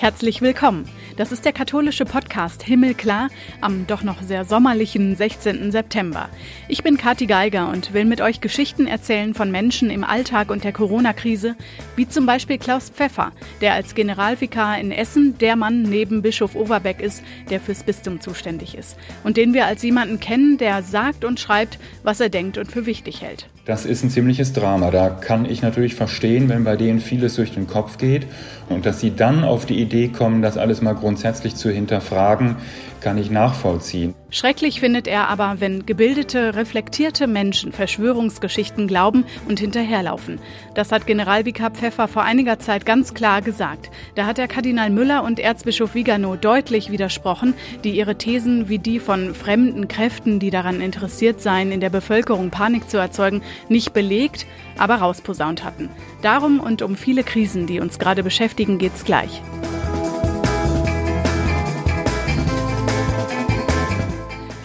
Herzlich willkommen. Das ist der katholische Podcast Himmelklar am doch noch sehr sommerlichen 16. September. Ich bin Kathi Geiger und will mit euch Geschichten erzählen von Menschen im Alltag und der Corona-Krise, wie zum Beispiel Klaus Pfeffer, der als Generalvikar in Essen der Mann neben Bischof Overbeck ist, der fürs Bistum zuständig ist und den wir als jemanden kennen, der sagt und schreibt, was er denkt und für wichtig hält. Das ist ein ziemliches Drama. Da kann ich natürlich verstehen, wenn bei denen vieles durch den Kopf geht und dass sie dann auf die Idee kommen, das alles mal grundsätzlich zu hinterfragen, kann ich nachvollziehen. Schrecklich findet er aber, wenn gebildete, reflektierte Menschen Verschwörungsgeschichten glauben und hinterherlaufen. Das hat Generalvikar Pfeffer vor einiger Zeit ganz klar gesagt. Da hat er Kardinal Müller und Erzbischof Vigano deutlich widersprochen, die ihre Thesen wie die von fremden Kräften, die daran interessiert seien, in der Bevölkerung Panik zu erzeugen, nicht belegt, aber rausposaunt hatten. Darum und um viele Krisen, die uns gerade beschäftigen, geht's gleich.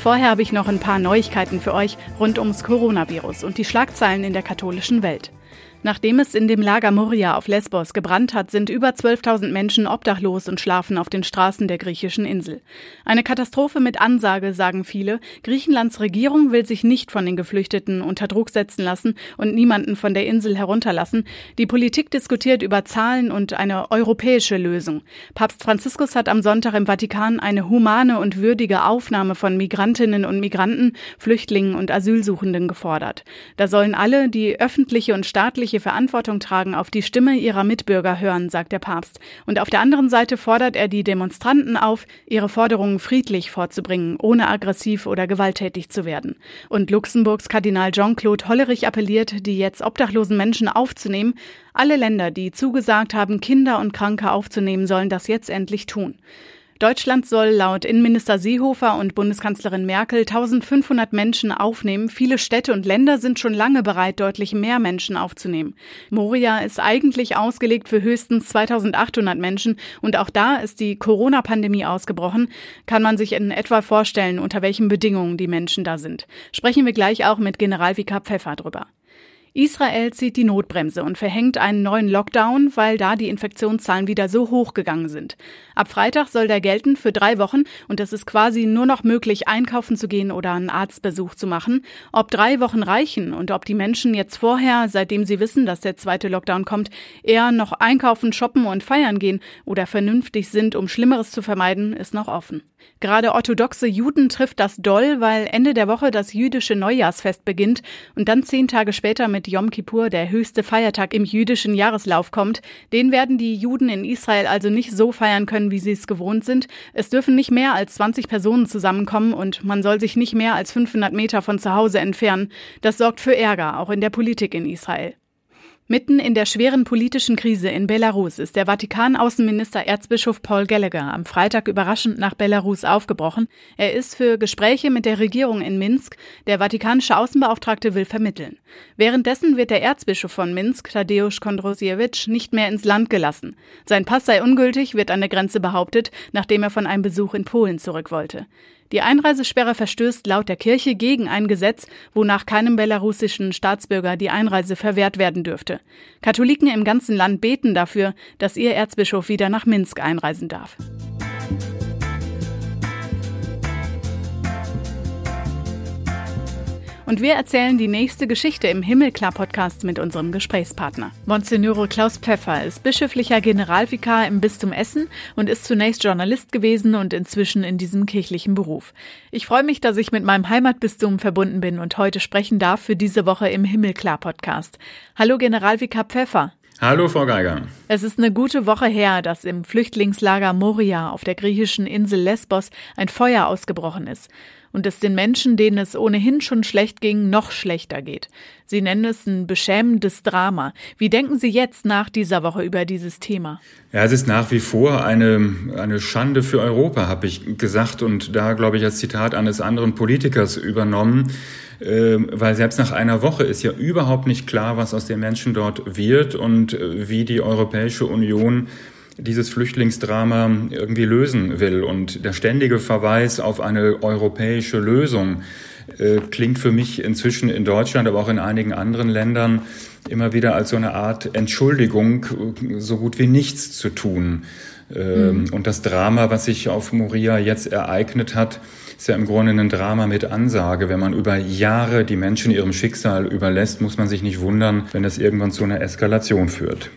Vorher habe ich noch ein paar Neuigkeiten für euch rund ums Coronavirus und die Schlagzeilen in der katholischen Welt. Nachdem es in dem Lager Moria auf Lesbos gebrannt hat, sind über 12.000 Menschen obdachlos und schlafen auf den Straßen der griechischen Insel. Eine Katastrophe mit Ansage, sagen viele. Griechenlands Regierung will sich nicht von den Geflüchteten unter Druck setzen lassen und niemanden von der Insel herunterlassen. Die Politik diskutiert über Zahlen und eine europäische Lösung. Papst Franziskus hat am Sonntag im Vatikan eine humane und würdige Aufnahme von Migrantinnen und Migranten, Flüchtlingen und Asylsuchenden gefordert. Da sollen alle, die öffentliche und staatliche öffentliche Verantwortung tragen, auf die Stimme ihrer Mitbürger hören, sagt der Papst. Und auf der anderen Seite fordert er die Demonstranten auf, ihre Forderungen friedlich vorzubringen, ohne aggressiv oder gewalttätig zu werden. Und Luxemburgs Kardinal Jean-Claude Hollerich appelliert, die jetzt obdachlosen Menschen aufzunehmen. Alle Länder, die zugesagt haben, Kinder und Kranke aufzunehmen, sollen das jetzt endlich tun. Deutschland soll laut Innenminister Seehofer und Bundeskanzlerin Merkel 1500 Menschen aufnehmen. Viele Städte und Länder sind schon lange bereit, deutlich mehr Menschen aufzunehmen. Moria ist eigentlich ausgelegt für höchstens 2800 Menschen und auch da ist die Corona-Pandemie ausgebrochen. Kann man sich in etwa vorstellen, unter welchen Bedingungen die Menschen da sind. Sprechen wir gleich auch mit Generalvikar Pfeffer drüber. Israel zieht die Notbremse und verhängt einen neuen Lockdown, weil da die Infektionszahlen wieder so hoch gegangen sind. Ab Freitag soll der gelten für drei Wochen und es ist quasi nur noch möglich, einkaufen zu gehen oder einen Arztbesuch zu machen. Ob drei Wochen reichen und ob die Menschen jetzt vorher, seitdem sie wissen, dass der zweite Lockdown kommt, eher noch einkaufen, shoppen und feiern gehen oder vernünftig sind, um Schlimmeres zu vermeiden, ist noch offen. Gerade orthodoxe Juden trifft das doll, weil Ende der Woche das jüdische Neujahrsfest beginnt und dann zehn Tage später mit Yom Kippur der höchste Feiertag im jüdischen Jahreslauf kommt. Den werden die Juden in Israel also nicht so feiern können, wie sie es gewohnt sind. Es dürfen nicht mehr als 20 Personen zusammenkommen und man soll sich nicht mehr als 500 Meter von zu Hause entfernen. Das sorgt für Ärger, auch in der Politik in Israel. Mitten in der schweren politischen Krise in Belarus ist der Vatikan-Außenminister Erzbischof Paul Gallagher am Freitag überraschend nach Belarus aufgebrochen. Er ist für Gespräche mit der Regierung in Minsk. Der vatikanische Außenbeauftragte will vermitteln. Währenddessen wird der Erzbischof von Minsk, Tadeusz Kondrosiewicz, nicht mehr ins Land gelassen. Sein Pass sei ungültig, wird an der Grenze behauptet, nachdem er von einem Besuch in Polen zurück wollte. Die Einreisesperre verstößt laut der Kirche gegen ein Gesetz, wonach keinem belarussischen Staatsbürger die Einreise verwehrt werden dürfte. Katholiken im ganzen Land beten dafür, dass ihr Erzbischof wieder nach Minsk einreisen darf. Und wir erzählen die nächste Geschichte im Himmelklar-Podcast mit unserem Gesprächspartner. Monsignore Klaus Pfeffer ist bischöflicher Generalvikar im Bistum Essen und ist zunächst Journalist gewesen und inzwischen in diesem kirchlichen Beruf. Ich freue mich, dass ich mit meinem Heimatbistum verbunden bin und heute sprechen darf für diese Woche im Himmelklar-Podcast. Hallo Generalvikar Pfeffer. Hallo, Frau Geiger. Es ist eine gute Woche her, dass im Flüchtlingslager Moria auf der griechischen Insel Lesbos ein Feuer ausgebrochen ist und es den Menschen, denen es ohnehin schon schlecht ging, noch schlechter geht. Sie nennen es ein beschämendes Drama. Wie denken Sie jetzt nach dieser Woche über dieses Thema? Ja, es ist nach wie vor eine, eine Schande für Europa, habe ich gesagt und da, glaube ich, als Zitat eines anderen Politikers übernommen, äh, weil selbst nach einer Woche ist ja überhaupt nicht klar, was aus den Menschen dort wird und äh, wie die Europäische Union dieses Flüchtlingsdrama irgendwie lösen will. Und der ständige Verweis auf eine europäische Lösung äh, klingt für mich inzwischen in Deutschland, aber auch in einigen anderen Ländern immer wieder als so eine Art Entschuldigung, so gut wie nichts zu tun. Mhm. Und das Drama, was sich auf Moria jetzt ereignet hat, ist ja im Grunde ein Drama mit Ansage. Wenn man über Jahre die Menschen ihrem Schicksal überlässt, muss man sich nicht wundern, wenn das irgendwann zu einer Eskalation führt.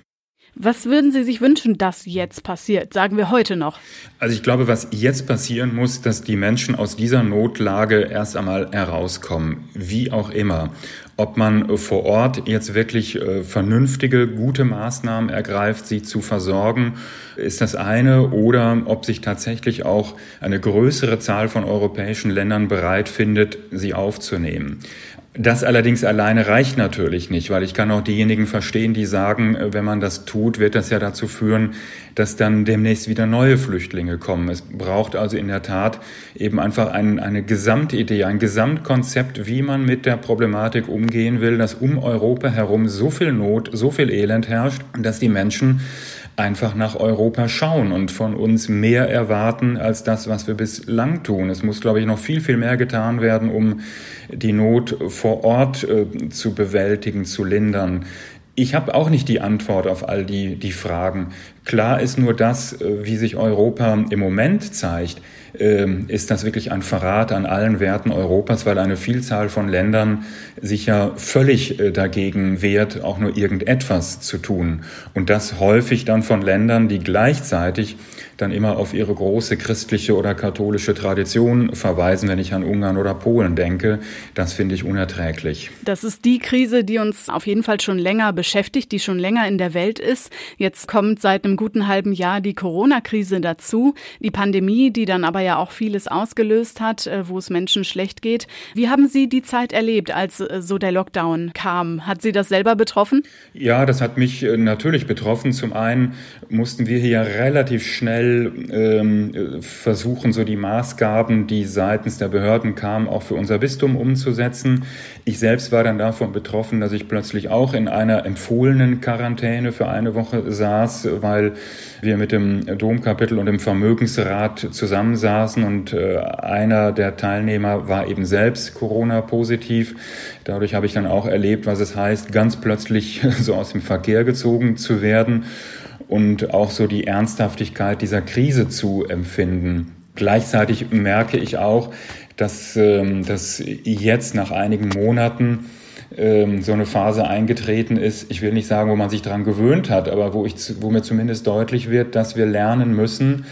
Was würden Sie sich wünschen, dass jetzt passiert? Sagen wir heute noch. Also ich glaube, was jetzt passieren muss, dass die Menschen aus dieser Notlage erst einmal herauskommen, wie auch immer. Ob man vor Ort jetzt wirklich äh, vernünftige, gute Maßnahmen ergreift, sie zu versorgen, ist das eine, oder ob sich tatsächlich auch eine größere Zahl von europäischen Ländern bereit findet, sie aufzunehmen. Das allerdings alleine reicht natürlich nicht, weil ich kann auch diejenigen verstehen, die sagen, äh, wenn man das tut, wird das ja dazu führen, dass dann demnächst wieder neue Flüchtlinge kommen. Es braucht also in der Tat eben einfach ein, eine Gesamtidee, ein Gesamtkonzept, wie man mit der Problematik umgehen will, dass um Europa herum so viel Not, so viel Elend herrscht, dass die Menschen einfach nach Europa schauen und von uns mehr erwarten als das, was wir bislang tun. Es muss, glaube ich, noch viel, viel mehr getan werden, um die Not vor Ort äh, zu bewältigen, zu lindern. Ich habe auch nicht die Antwort auf all die, die Fragen. Klar ist nur das, äh, wie sich Europa im Moment zeigt, ist das wirklich ein Verrat an allen Werten Europas, weil eine Vielzahl von Ländern sich ja völlig äh, dagegen wehrt, auch nur irgendetwas zu tun. Und das häufig dann von Ländern, die gleichzeitig dann immer auf ihre große christliche oder katholische Tradition verweisen, wenn ich an Ungarn oder Polen denke. Das finde ich unerträglich. Das ist die Krise, die uns auf jeden Fall schon länger beschäftigt, die schon länger in der Welt ist. Jetzt kommt seit einem guten halben Jahr die Corona-Krise dazu, die Pandemie, die dann aber ja auch vieles ausgelöst hat, äh, wo es Menschen schlecht geht. Wie haben Sie die Zeit erlebt, als äh, so der Lockdown kam? Hat Sie das selber betroffen? Ja, das hat mich äh, natürlich betroffen. Zum einen mussten wir hier relativ schnell schnell ähm, versuchen, so die Maßgaben, die seitens der Behörden kamen, auch für unser Bistum umzusetzen. Ich selbst war dann davon betroffen, dass ich plötzlich auch in einer empfohlenen Quarantäne für eine Woche saß, weil wir mit dem Domkapitel und dem Vermögensrat zusammensaßen und äh, einer der Teilnehmer war eben selbst Corona-positiv. Dadurch habe ich dann auch erlebt, was es heißt, ganz plötzlich so aus dem Verkehr gezogen zu werden und auch so die Ernsthaftigkeit dieser Krise zu empfinden. Gleichzeitig merke ich auch, dass, ähm, dass jetzt nach einigen Monaten ähm, so eine Phase eingetreten ist, ich will nicht sagen, wo man sich daran gewöhnt hat, aber wo, ich, wo mir zumindest deutlich wird, dass wir lernen müssen,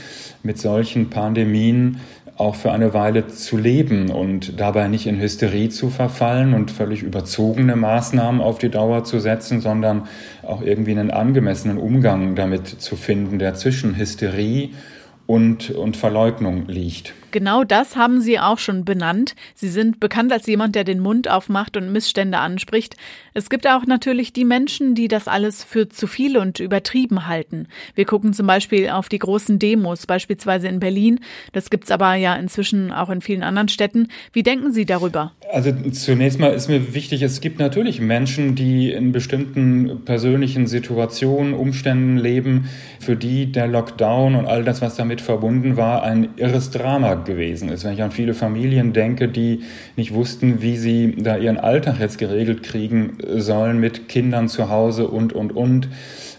mit solchen Pandemien auch für eine Weile zu leben und dabei nicht in Hysterie zu verfallen und völlig überzogene Maßnahmen auf die Dauer zu setzen, sondern auch irgendwie einen angemessenen Umgang damit zu finden, der zwischen Hysterie und, und Verleugnung liegt. Genau das haben Sie auch schon benannt. Sie sind bekannt als jemand, der den Mund aufmacht und Missstände anspricht. Es gibt auch natürlich die Menschen, die das alles für zu viel und übertrieben halten. Wir gucken zum Beispiel auf die großen Demos, beispielsweise in Berlin. Das gibt's aber ja inzwischen auch in vielen anderen Städten. Wie denken Sie darüber? Also zunächst mal ist mir wichtig, es gibt natürlich Menschen, die in bestimmten persönlichen Situationen, Umständen leben, für die der Lockdown und all das, was damit verbunden war, ein irres Drama gewesen ist. Wenn ich an viele Familien denke, die nicht wussten, wie sie da ihren Alltag jetzt geregelt kriegen sollen mit Kindern zu Hause und, und, und.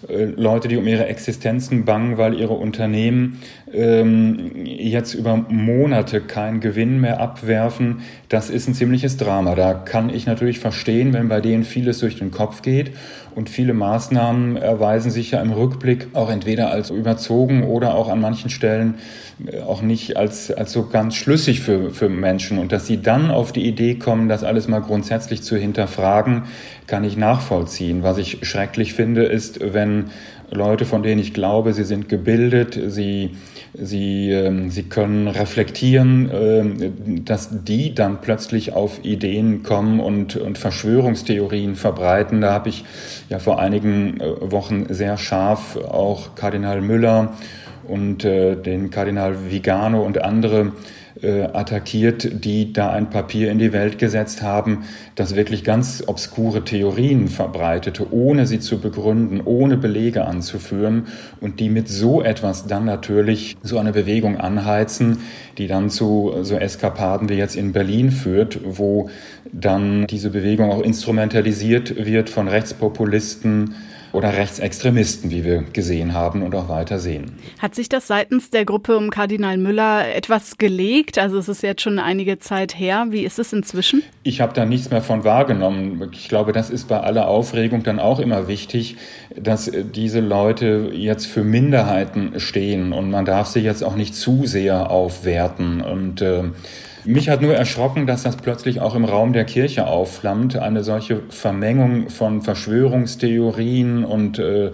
Äh, Leute, die um ihre Existenzen bangen, weil ihre Unternehmen ähm, jetzt über Monate keinen Gewinn mehr abwerfen, das ist ein ziemliches Drama. Da kann ich natürlich verstehen, wenn bei denen vieles durch den Kopf geht und viele Maßnahmen erweisen sich ja im Rückblick auch entweder als überzogen oder auch an manchen Stellen äh, auch nicht als, als so ganz schlüssig für, für Menschen. Und dass sie dann auf die Idee kommen, das alles mal grundsätzlich zu hinterfragen, kann ich nachvollziehen. Was ich schrecklich finde, ist, wenn Leute, von denen ich glaube, sie sind gebildet, sie, sie, ähm, sie können reflektieren, äh, dass die dann plötzlich auf Ideen kommen und, und Verschwörungstheorien verbreiten. Da habe ich ja vor einigen äh, Wochen sehr scharf auch Kardinal Müller und äh, den Kardinal Vigano und andere äh, attackiert, die da ein Papier in die Welt gesetzt haben, das wirklich ganz obskure Theorien verbreitete, ohne sie zu begründen, ohne Belege anzuführen und die mit so etwas dann natürlich so eine Bewegung anheizen, die dann zu so Eskapaden wie jetzt in Berlin führt, wo dann diese Bewegung auch instrumentalisiert wird von Rechtspopulisten, oder Rechtsextremisten, wie wir gesehen haben und auch weiter sehen. Hat sich das seitens der Gruppe um Kardinal Müller etwas gelegt? Also es ist jetzt schon einige Zeit her. Wie ist es inzwischen? Ich habe da nichts mehr von wahrgenommen. Ich glaube, das ist bei aller Aufregung dann auch immer wichtig, dass diese Leute jetzt für Minderheiten stehen und man darf sie jetzt auch nicht zu sehr aufwerten und äh, mich hat nur erschrocken, dass das plötzlich auch im Raum der Kirche aufflammt, eine solche Vermengung von Verschwörungstheorien und, äh,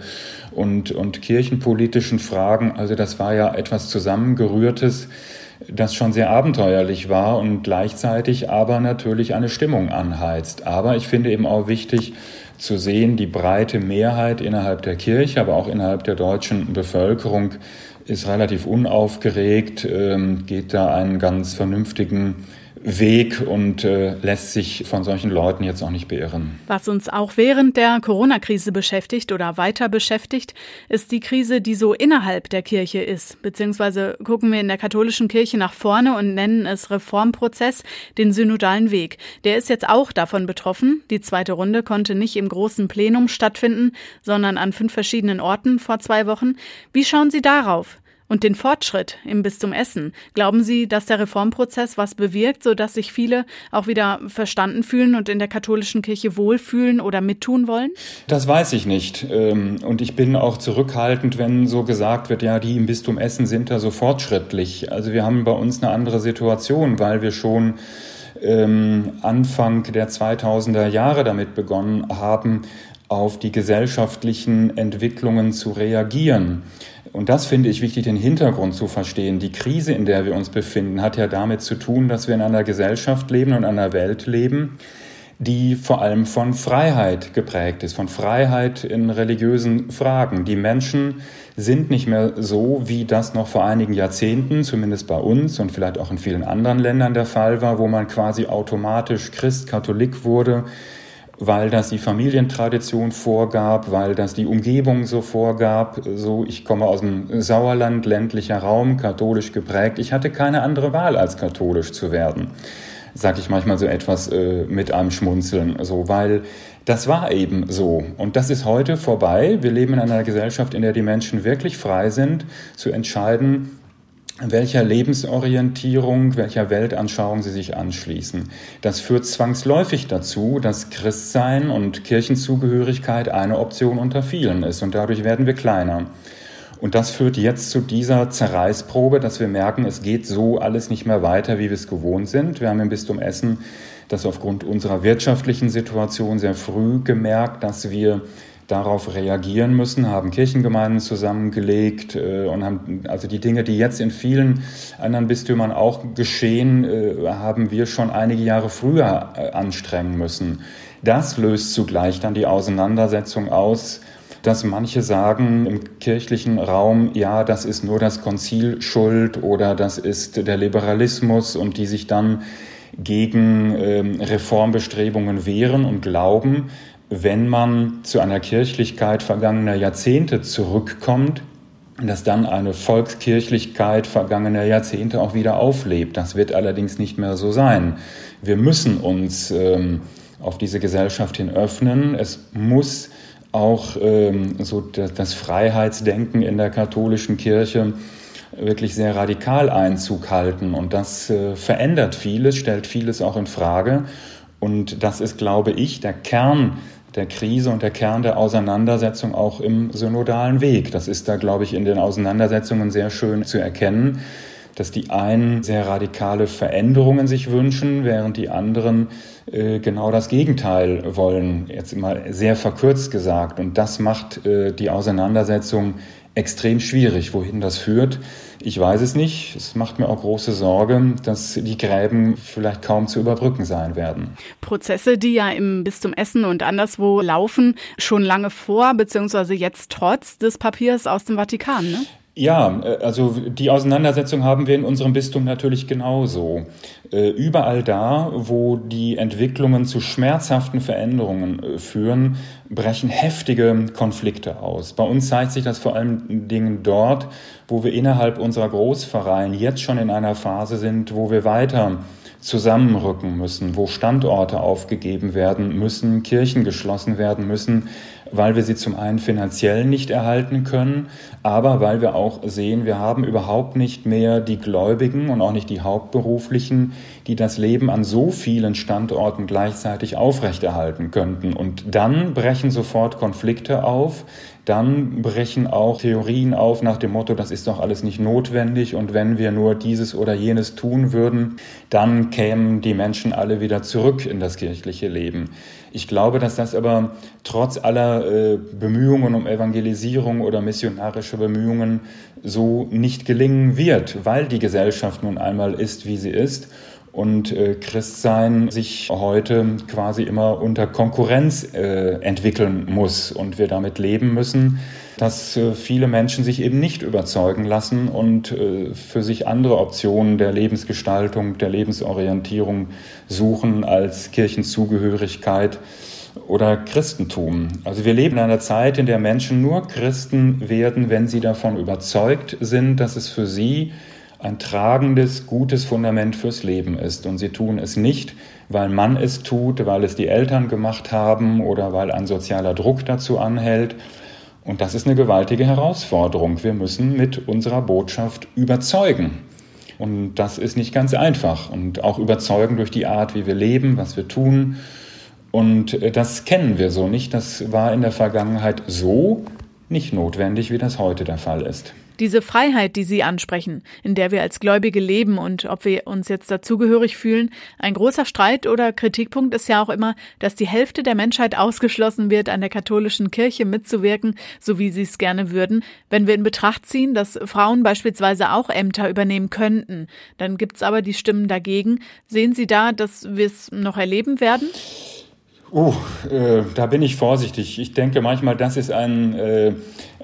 und, und kirchenpolitischen Fragen. Also das war ja etwas Zusammengerührtes, das schon sehr abenteuerlich war und gleichzeitig aber natürlich eine Stimmung anheizt. Aber ich finde eben auch wichtig, zu sehen, die breite Mehrheit innerhalb der Kirche, aber auch innerhalb der deutschen Bevölkerung ist relativ unaufgeregt, ähm, geht da einen ganz vernünftigen Weg und äh, lässt sich von solchen Leuten jetzt auch nicht beirren. Was uns auch während der Corona-Krise beschäftigt oder weiter beschäftigt, ist die Krise, die so innerhalb der Kirche ist. Beziehungsweise gucken wir in der katholischen Kirche nach vorne und nennen es Reformprozess, den synodalen Weg. Der ist jetzt auch davon betroffen. Die zweite Runde konnte nicht im großen Plenum stattfinden, sondern an fünf verschiedenen Orten vor zwei Wochen. Wie schauen Sie darauf? Und den Fortschritt im Bistum Essen. Glauben Sie, dass der Reformprozess was bewirkt, sodass sich viele auch wieder verstanden fühlen und in der katholischen Kirche wohlfühlen oder mittun wollen? Das weiß ich nicht. Ähm, und ich bin auch zurückhaltend, wenn so gesagt wird, ja, die im Bistum Essen sind da so fortschrittlich. Also wir haben bei uns eine andere Situation, weil wir schon ähm, Anfang der 2000er Jahre damit begonnen haben, auf die gesellschaftlichen Entwicklungen zu reagieren. Und das finde ich wichtig, den Hintergrund zu verstehen. Die Krise, in der wir uns befinden, hat ja damit zu tun, dass wir in einer Gesellschaft leben und einer Welt leben, die vor allem von Freiheit geprägt ist, von Freiheit in religiösen Fragen. Die Menschen sind nicht mehr so, wie das noch vor einigen Jahrzehnten, zumindest bei uns und vielleicht auch in vielen anderen Ländern der Fall war, wo man quasi automatisch Christ, Katholik wurde, weil das die Familientradition vorgab, weil das die Umgebung so vorgab. So, ich komme aus dem Sauerland, ländlicher Raum, katholisch geprägt. Ich hatte keine andere Wahl, als katholisch zu werden. Sag ich manchmal so etwas äh, mit einem Schmunzeln, so, weil das war eben so. Und das ist heute vorbei. Wir leben in einer Gesellschaft, in der die Menschen wirklich frei sind, zu entscheiden, welcher Lebensorientierung, welcher Weltanschauung sie sich anschließen. Das führt zwangsläufig dazu, dass Christsein und Kirchenzugehörigkeit eine Option unter vielen ist und dadurch werden wir kleiner. Und das führt jetzt zu dieser Zerreißprobe, dass wir merken, es geht so alles nicht mehr weiter, wie wir es gewohnt sind. Wir haben im Bistum Essen das aufgrund unserer wirtschaftlichen Situation sehr früh gemerkt, dass wir darauf reagieren müssen, haben Kirchengemeinden zusammengelegt äh, und haben also die Dinge, die jetzt in vielen anderen Bistümern auch geschehen, äh, haben wir schon einige Jahre früher äh, anstrengen müssen. Das löst zugleich dann die Auseinandersetzung aus, dass manche sagen im kirchlichen Raum, ja, das ist nur das Konzil schuld oder das ist der Liberalismus und die sich dann gegen ähm, Reformbestrebungen wehren und glauben, wenn man zu einer Kirchlichkeit vergangener Jahrzehnte zurückkommt, dass dann eine Volkskirchlichkeit vergangener Jahrzehnte auch wieder auflebt. Das wird allerdings nicht mehr so sein. Wir müssen uns ähm, auf diese Gesellschaft hin öffnen. Es muss auch ähm, so das, Freiheitsdenken in der katholischen Kirche wirklich sehr radikal Einzug halten. Und das äh, verändert vieles, stellt vieles auch in Frage. Und das ist, glaube ich, der Kern der Krise und der Kern der Auseinandersetzung auch im synodalen Weg. Das ist da, glaube ich, in den Auseinandersetzungen sehr schön zu erkennen, dass die einen sehr radikale Veränderungen sich wünschen, während die anderen äh, genau das Gegenteil wollen, jetzt immer sehr verkürzt gesagt. Und das macht äh, die Auseinandersetzung extrem schwierig. Wohin das führt, ich weiß es nicht. Es macht mir auch große Sorge, dass die Gräben vielleicht kaum zu überbrücken sein werden. Prozesse, die ja im Bistum Essen und anderswo laufen, schon lange vor, beziehungsweise jetzt trotz des Papiers aus dem Vatikan, ne? Ja, äh, also die Auseinandersetzung haben wir in unserem Bistum natürlich genauso. Äh, überall da, wo die Entwicklungen zu schmerzhaften Veränderungen äh, führen, brechen heftige Konflikte aus. Bei uns zeigt sich das vor allen Dingen dort, wo wir innerhalb unserer Großvereine jetzt schon in einer Phase sind, wo wir weiter zusammenrücken müssen, wo Standorte aufgegeben werden müssen, Kirchen geschlossen werden müssen, weil wir sie zum einen finanziell nicht erhalten können, aber weil wir auch sehen, wir haben überhaupt nicht mehr die Gläubigen und auch nicht die Hauptberuflichen, die das Leben an so vielen Standorten gleichzeitig aufrechterhalten könnten. Und dann brechen sofort Konflikte auf, dann brechen auch Theorien auf nach dem Motto, das ist doch alles nicht notwendig und wenn wir nur dieses oder jenes tun würden, dann kämen die Menschen alle wieder zurück in das kirchliche Leben. Ich glaube, dass das aber trotz aller äh, Bemühungen um Evangelisierung oder missionarische Bemühungen so nicht gelingen wird, weil die Gesellschaft nun einmal ist, wie sie ist und äh, Christsein sich heute quasi immer unter Konkurrenz äh, entwickeln muss und wir damit leben müssen, dass äh, viele Menschen sich eben nicht überzeugen lassen und äh, für sich andere Optionen der Lebensgestaltung, der Lebensorientierung suchen als Kirchenzugehörigkeit oder Christentum. Also wir leben in einer Zeit, in der Menschen nur Christen werden, wenn sie davon überzeugt sind, dass es für sie ein tragendes, gutes Fundament fürs Leben ist. Und sie tun es nicht, weil man es tut, weil es die Eltern gemacht haben oder weil ein sozialer Druck dazu anhält. Und das ist eine gewaltige Herausforderung. Wir müssen mit unserer Botschaft überzeugen. Und das ist nicht ganz einfach. Und auch überzeugen durch die Art, wie wir leben, was wir tun. Und äh, das kennen wir so nicht. Das war in der Vergangenheit so nicht notwendig, wie das heute der Fall ist. Diese Freiheit, die Sie ansprechen, in der wir als Gläubige leben und ob wir uns jetzt dazugehörig fühlen, ein großer Streit oder Kritikpunkt ist ja auch immer, dass die Hälfte der Menschheit ausgeschlossen wird, an der katholischen Kirche mitzuwirken, so wie sie es gerne würden. Wenn wir in Betracht ziehen, dass Frauen beispielsweise auch Ämter übernehmen könnten, dann gibt es aber die Stimmen dagegen. Sehen Sie da, dass wir es noch erleben werden? Oh, äh, da bin ich vorsichtig. Ich denke manchmal, das ist ein äh,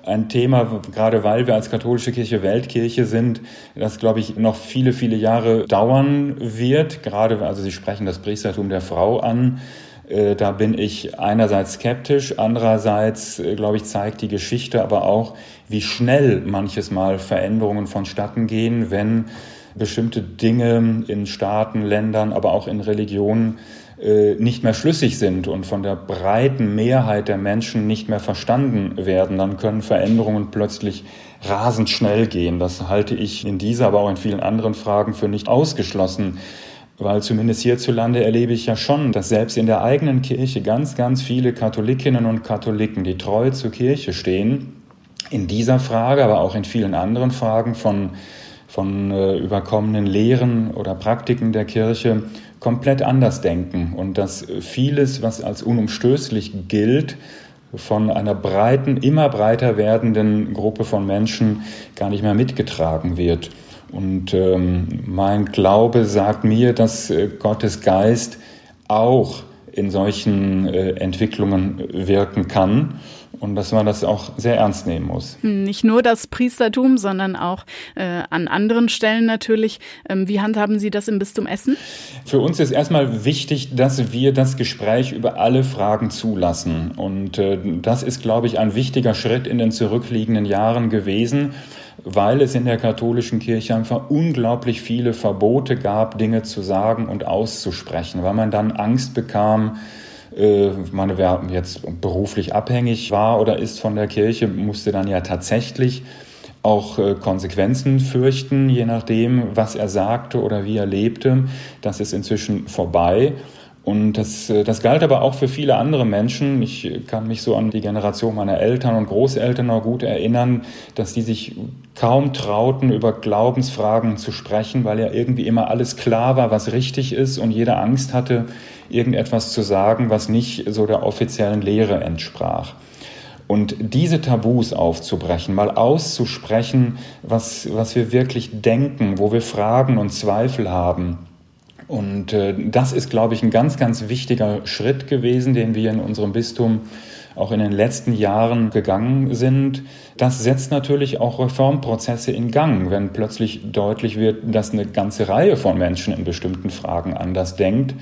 ein Thema, gerade weil wir als katholische Kirche Weltkirche sind, das, glaube ich, noch viele, viele Jahre dauern wird. Gerade, also Sie sprechen das Priestertum der Frau an. Äh, da bin ich einerseits skeptisch, andererseits, äh, glaube ich, zeigt die Geschichte aber auch, wie schnell manches Mal Veränderungen vonstatten gehen, wenn bestimmte Dinge in Staaten, Ländern, aber auch in Religionen nicht mehr schlüssig sind und von der breiten Mehrheit der Menschen nicht mehr verstanden werden, dann können Veränderungen plötzlich rasend schnell gehen. Das halte ich in dieser, aber auch in vielen anderen Fragen für nicht ausgeschlossen. Weil zumindest hierzulande erlebe ich ja schon, dass selbst in der eigenen Kirche ganz, ganz viele Katholikinnen und Katholiken, die treu zur Kirche stehen, in dieser Frage, aber auch in vielen anderen Fragen von, von äh, überkommenen Lehren oder Praktiken der Kirche komplett anders denken und dass vieles, was als unumstößlich gilt, von einer breiten, immer breiter werdenden Gruppe von Menschen gar nicht mehr mitgetragen wird. Und ähm, mein Glaube sagt mir, dass äh, Gottes Geist auch in solchen äh, Entwicklungen wirken kann und dass man das auch sehr ernst nehmen muss. Hm, nicht nur das Priestertum, sondern auch äh, an anderen Stellen natürlich. Ähm, wie handhaben Sie das im Bistum Essen? Für uns ist erstmal wichtig, dass wir das Gespräch über alle Fragen zulassen. Und äh, das ist, glaube ich, ein wichtiger Schritt in den zurückliegenden Jahren gewesen weil es in der katholischen Kirche einfach unglaublich viele Verbote gab, Dinge zu sagen und auszusprechen, weil man dann Angst bekam, äh, meine, wer jetzt beruflich abhängig war oder ist von der Kirche, musste dann ja tatsächlich auch äh, Konsequenzen fürchten, je nachdem, was er sagte oder wie er lebte. Das ist inzwischen vorbei. Und das, äh, das galt aber auch für viele andere Menschen. Ich kann mich so an die Generation meiner Eltern und Großeltern noch gut erinnern, dass die sich kaum trauten, über Glaubensfragen zu sprechen, weil ja irgendwie immer alles klar war, was richtig ist und jeder Angst hatte, irgendetwas zu sagen, was nicht so der offiziellen Lehre entsprach. Und diese Tabus aufzubrechen, mal auszusprechen, was, was wir wirklich denken, wo wir Fragen und Zweifel haben, und äh, das ist, glaube ich, ein ganz, ganz wichtiger Schritt gewesen, den wir in unserem Bistum auch in den letzten Jahren gegangen sind, das setzt natürlich auch Reformprozesse in Gang, wenn plötzlich deutlich wird, dass eine ganze Reihe von Menschen in bestimmten Fragen anders denkt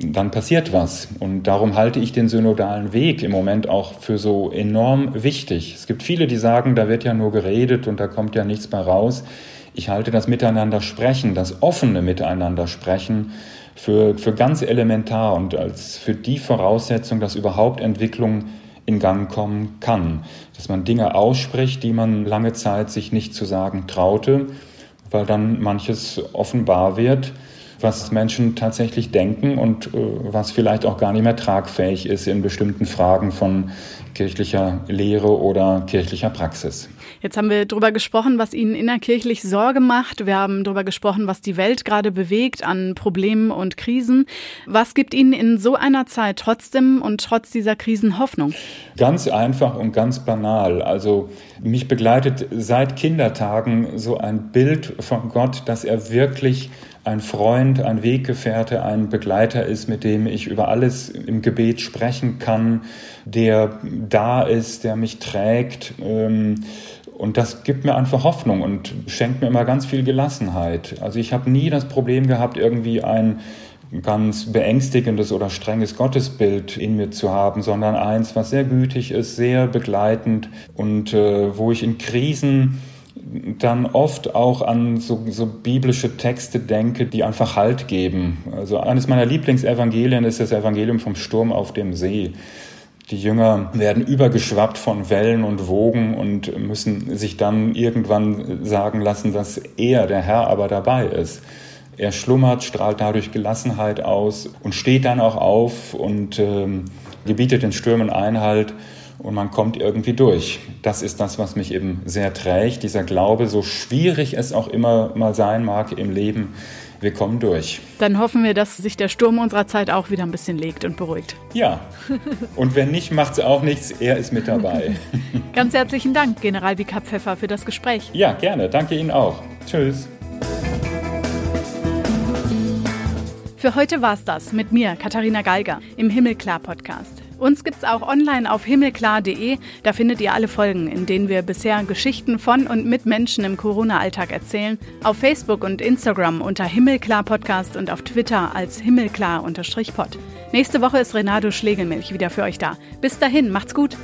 dann passiert was. Und darum halte ich den synodalen Weg im Moment auch für so enorm wichtig. Es gibt viele, die sagen, da wird ja nur geredet und da kommt ja nichts mehr raus. Ich halte das Miteinander sprechen, das offene Miteinander sprechen für, für ganz elementar und als für die Voraussetzung, dass überhaupt Entwicklung in Gang kommen kann. Dass man Dinge ausspricht, die man lange Zeit sich nicht zu sagen traute, weil dann manches offenbar wird, was Menschen tatsächlich denken und äh, was vielleicht auch gar nicht mehr tragfähig ist in bestimmten Fragen von kirchlicher Lehre oder kirchlicher Praxis. Jetzt haben wir darüber gesprochen, was Ihnen innerkirchlich Sorge macht. Wir haben darüber gesprochen, was die Welt gerade bewegt an Problemen und Krisen. Was gibt Ihnen in so einer Zeit trotzdem und trotz dieser Krisen Hoffnung? Ganz einfach und ganz banal. Also mich begleitet seit Kindertagen so ein Bild von Gott, dass er wirklich ein Freund, ein Weggefährte, ein Begleiter ist, mit dem ich über alles im Gebet sprechen kann, der da ist, der mich trägt. Ähm, und das gibt mir einfach Hoffnung und schenkt mir immer ganz viel Gelassenheit. Also ich habe nie das Problem gehabt, irgendwie ein ganz beängstigendes oder strenges Gottesbild in mir zu haben, sondern eins, was sehr gütig ist, sehr begleitend und äh, wo ich in Krisen dann oft auch an so, so, biblische Texte denke, die einfach Halt geben. Also eines meiner Lieblingsevangelien ist das Evangelium vom Sturm auf dem See. Die Jünger werden übergeschwappt von Wellen und Wogen und müssen sich dann irgendwann sagen lassen, dass er, der Herr, aber dabei ist. Er schlummert, strahlt dadurch Gelassenheit aus und steht dann auch auf und ähm, gebietet den Stürmen Einhalt und man kommt irgendwie durch. Das ist das, was mich eben sehr trägt, dieser Glaube, so schwierig es auch immer mal sein mag im Leben, wir kommen durch. Dann hoffen wir, dass sich der Sturm unserer Zeit auch wieder ein bisschen legt und beruhigt. Ja, und wenn nicht, macht es auch nichts. Er ist mit dabei. Ganz herzlichen Dank, Generalvikar Pfeffer, für das Gespräch. Ja, gerne. Danke Ihnen auch. Tschüss. Für heute war's das mit mir, Katharina Geiger, im Himmelklar-Podcast. Uns gibt's auch online auf himmelklar.de. Da findet ihr alle Folgen, in denen wir bisher Geschichten von und mit Menschen im Corona-Alltag erzählen. Auf Facebook und Instagram unter Himmelklar Podcast und auf Twitter als Himmelklar-Pod. Nächste Woche ist Renato Schlegelmilch wieder für euch da. Bis dahin, macht's gut!